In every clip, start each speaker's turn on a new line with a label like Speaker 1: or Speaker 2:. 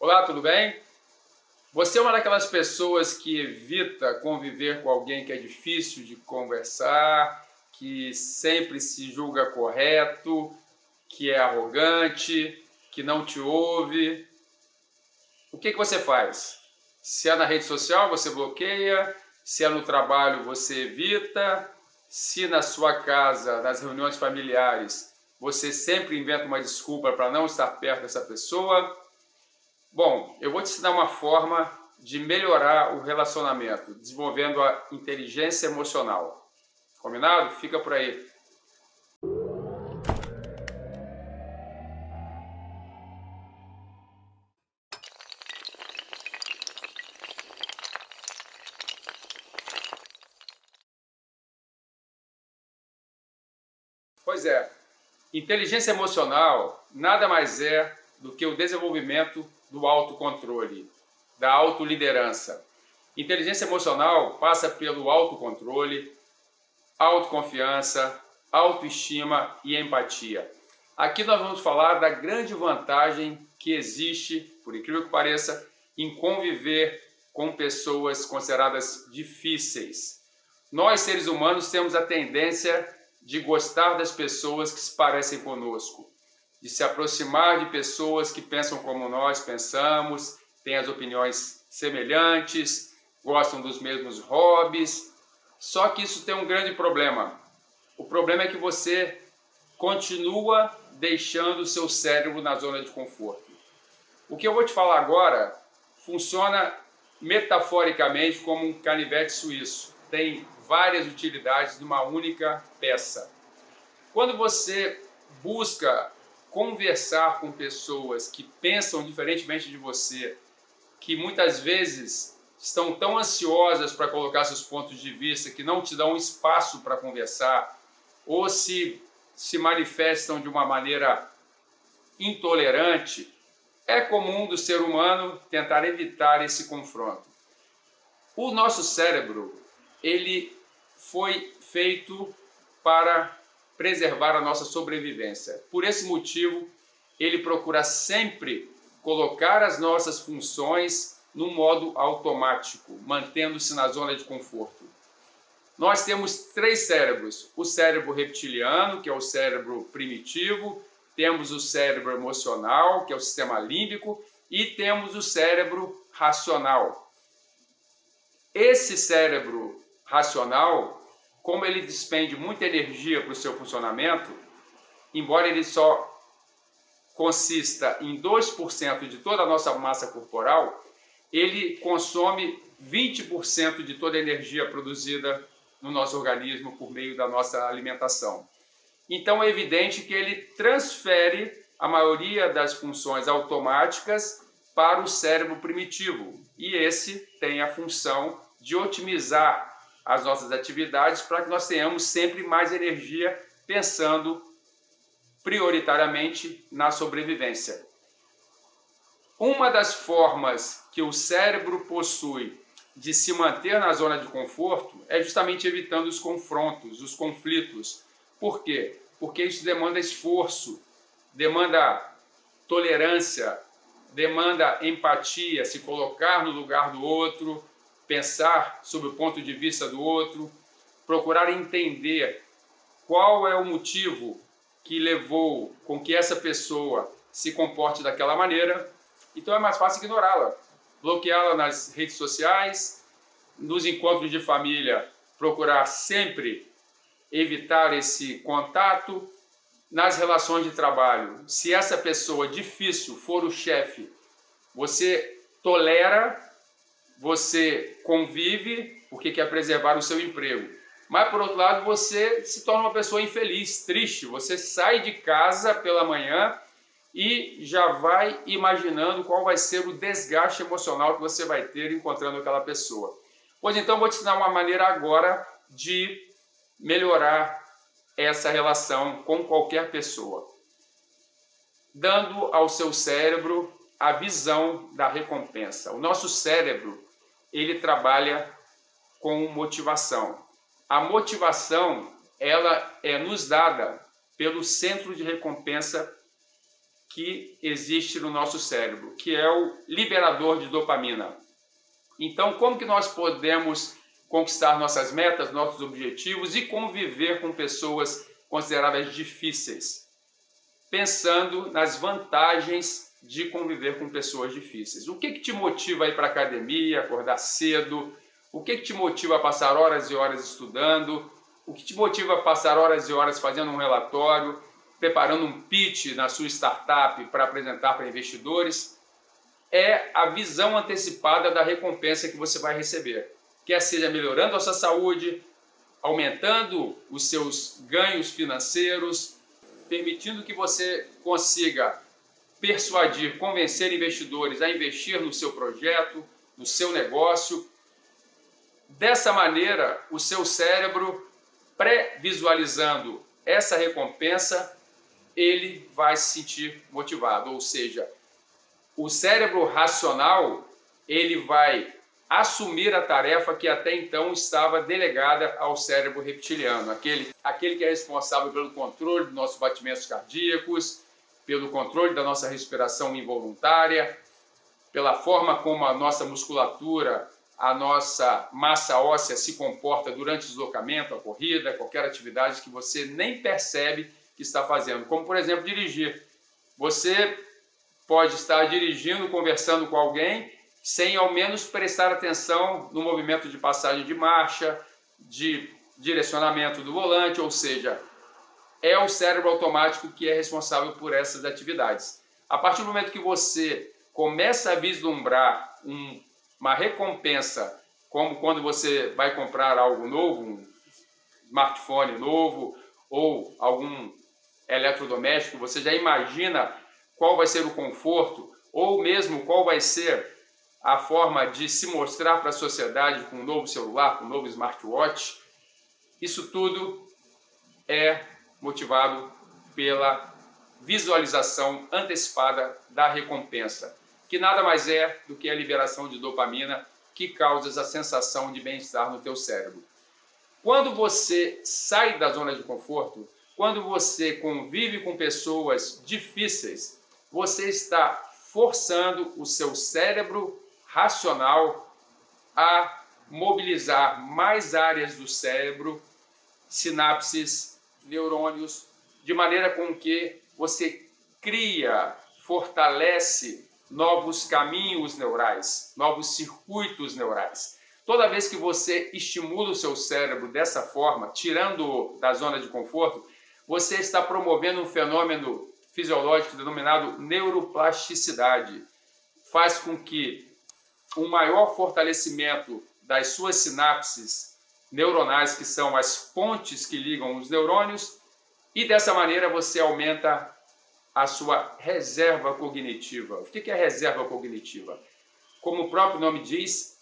Speaker 1: Olá, tudo bem? Você é uma daquelas pessoas que evita conviver com alguém que é difícil de conversar, que sempre se julga correto, que é arrogante, que não te ouve. O que, que você faz? Se é na rede social, você bloqueia. Se é no trabalho, você evita. Se na sua casa, nas reuniões familiares, você sempre inventa uma desculpa para não estar perto dessa pessoa. Bom, eu vou te ensinar uma forma de melhorar o relacionamento, desenvolvendo a inteligência emocional. Combinado? Fica por aí. Pois é, inteligência emocional nada mais é do que o desenvolvimento do autocontrole, da autoliderança. Inteligência emocional passa pelo autocontrole, autoconfiança, autoestima e empatia. Aqui nós vamos falar da grande vantagem que existe, por incrível que pareça, em conviver com pessoas consideradas difíceis. Nós, seres humanos, temos a tendência de gostar das pessoas que se parecem conosco, de se aproximar de pessoas que pensam como nós pensamos, têm as opiniões semelhantes, gostam dos mesmos hobbies. Só que isso tem um grande problema. O problema é que você continua deixando o seu cérebro na zona de conforto. O que eu vou te falar agora funciona metaforicamente como um canivete suíço. Tem várias utilidades numa única peça. Quando você busca conversar com pessoas que pensam diferentemente de você, que muitas vezes estão tão ansiosas para colocar seus pontos de vista que não te dão espaço para conversar, ou se se manifestam de uma maneira intolerante, é comum do ser humano tentar evitar esse confronto. O nosso cérebro, ele foi feito para preservar a nossa sobrevivência. Por esse motivo, ele procura sempre colocar as nossas funções no modo automático, mantendo-se na zona de conforto. Nós temos três cérebros: o cérebro reptiliano, que é o cérebro primitivo, temos o cérebro emocional, que é o sistema límbico, e temos o cérebro racional. Esse cérebro racional, como ele despende muita energia para o seu funcionamento, embora ele só consista em 2% de toda a nossa massa corporal, ele consome 20% de toda a energia produzida no nosso organismo por meio da nossa alimentação. Então é evidente que ele transfere a maioria das funções automáticas para o cérebro primitivo, e esse tem a função de otimizar as nossas atividades para que nós tenhamos sempre mais energia pensando prioritariamente na sobrevivência. Uma das formas que o cérebro possui de se manter na zona de conforto é justamente evitando os confrontos, os conflitos. Por quê? Porque isso demanda esforço, demanda tolerância, demanda empatia, se colocar no lugar do outro, pensar sobre o ponto de vista do outro, procurar entender qual é o motivo que levou com que essa pessoa se comporte daquela maneira, então é mais fácil ignorá-la, bloqueá-la nas redes sociais, nos encontros de família, procurar sempre evitar esse contato, nas relações de trabalho. Se essa pessoa difícil for o chefe, você tolera você convive porque quer preservar o seu emprego. Mas por outro lado, você se torna uma pessoa infeliz, triste. Você sai de casa pela manhã e já vai imaginando qual vai ser o desgaste emocional que você vai ter encontrando aquela pessoa. Pois então, vou te ensinar uma maneira agora de melhorar essa relação com qualquer pessoa, dando ao seu cérebro a visão da recompensa. O nosso cérebro ele trabalha com motivação. A motivação ela é nos dada pelo centro de recompensa que existe no nosso cérebro, que é o liberador de dopamina. Então, como que nós podemos conquistar nossas metas, nossos objetivos e conviver com pessoas consideradas difíceis? Pensando nas vantagens de conviver com pessoas difíceis. O que, que te motiva a ir para a academia, acordar cedo? O que, que te motiva a passar horas e horas estudando? O que te motiva a passar horas e horas fazendo um relatório, preparando um pitch na sua startup para apresentar para investidores? É a visão antecipada da recompensa que você vai receber. Quer seja melhorando a sua saúde, aumentando os seus ganhos financeiros, permitindo que você consiga persuadir, convencer investidores a investir no seu projeto, no seu negócio. Dessa maneira, o seu cérebro, pré-visualizando essa recompensa, ele vai se sentir motivado, ou seja, o cérebro racional, ele vai assumir a tarefa que até então estava delegada ao cérebro reptiliano, aquele, aquele que é responsável pelo controle dos nossos batimentos cardíacos, pelo controle da nossa respiração involuntária, pela forma como a nossa musculatura, a nossa massa óssea se comporta durante o deslocamento, a corrida, qualquer atividade que você nem percebe que está fazendo, como por exemplo dirigir. Você pode estar dirigindo, conversando com alguém, sem ao menos prestar atenção no movimento de passagem de marcha, de direcionamento do volante, ou seja, é o cérebro automático que é responsável por essas atividades. A partir do momento que você começa a vislumbrar um, uma recompensa, como quando você vai comprar algo novo, um smartphone novo ou algum eletrodoméstico, você já imagina qual vai ser o conforto ou mesmo qual vai ser a forma de se mostrar para a sociedade com um novo celular, com um novo smartwatch. Isso tudo é motivado pela visualização antecipada da recompensa, que nada mais é do que a liberação de dopamina que causa essa sensação de bem-estar no teu cérebro. Quando você sai da zona de conforto, quando você convive com pessoas difíceis, você está forçando o seu cérebro racional a mobilizar mais áreas do cérebro, sinapses neurônios, de maneira com que você cria, fortalece novos caminhos neurais, novos circuitos neurais. Toda vez que você estimula o seu cérebro dessa forma, tirando da zona de conforto, você está promovendo um fenômeno fisiológico denominado neuroplasticidade. Faz com que um maior fortalecimento das suas sinapses neuronais, que são as pontes que ligam os neurônios, e dessa maneira você aumenta a sua reserva cognitiva. O que é reserva cognitiva? Como o próprio nome diz,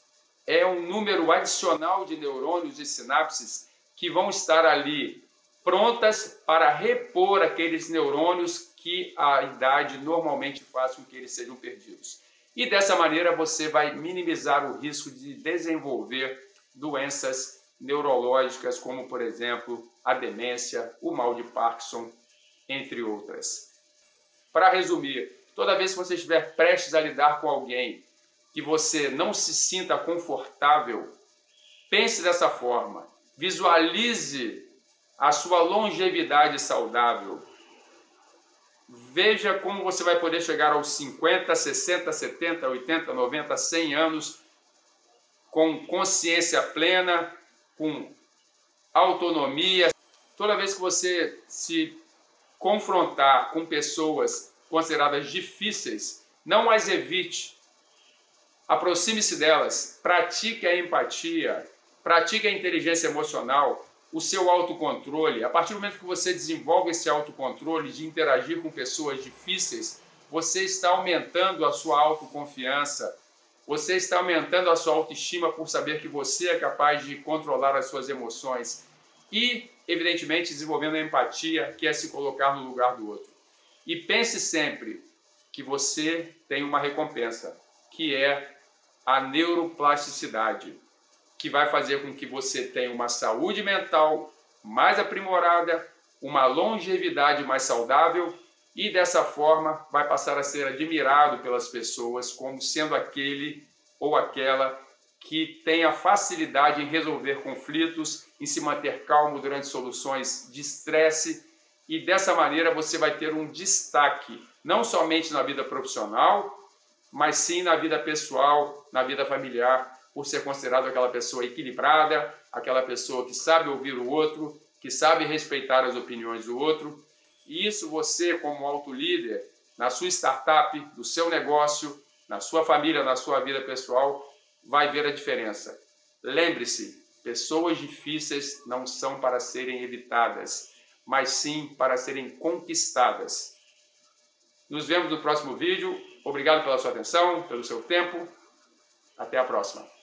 Speaker 1: é um número adicional de neurônios e sinapses que vão estar ali prontas para repor aqueles neurônios que a idade normalmente faz com que eles sejam perdidos. E dessa maneira você vai minimizar o risco de desenvolver doenças neurológicas, como por exemplo a demência, o mal de Parkinson, entre outras. Para resumir, toda vez que você estiver prestes a lidar com alguém que você não se sinta confortável, pense dessa forma, visualize a sua longevidade saudável. Veja como você vai poder chegar aos 50, 60, 70, 80, 90, 100 anos com consciência plena, com autonomia. Toda vez que você se confrontar com pessoas consideradas difíceis, não as evite. Aproxime-se delas, pratique a empatia, pratique a inteligência emocional, o seu autocontrole. A partir do momento que você desenvolve esse autocontrole de interagir com pessoas difíceis, você está aumentando a sua autoconfiança, você está aumentando a sua autoestima por saber que você é capaz de controlar as suas emoções e, evidentemente, desenvolvendo a empatia, que é se colocar no lugar do outro. E pense sempre que você tem uma recompensa, que é a neuroplasticidade, que vai fazer com que você tenha uma saúde mental mais aprimorada, uma longevidade mais saudável e dessa forma vai passar a ser admirado pelas pessoas como sendo aquele ou aquela que tem a facilidade em resolver conflitos, em se manter calmo durante soluções de estresse e dessa maneira você vai ter um destaque não somente na vida profissional, mas sim na vida pessoal, na vida familiar, por ser considerado aquela pessoa equilibrada, aquela pessoa que sabe ouvir o outro, que sabe respeitar as opiniões do outro. E isso você, como alto líder, na sua startup, no seu negócio, na sua família, na sua vida pessoal, vai ver a diferença. Lembre-se, pessoas difíceis não são para serem evitadas, mas sim para serem conquistadas. Nos vemos no próximo vídeo. Obrigado pela sua atenção, pelo seu tempo. Até a próxima.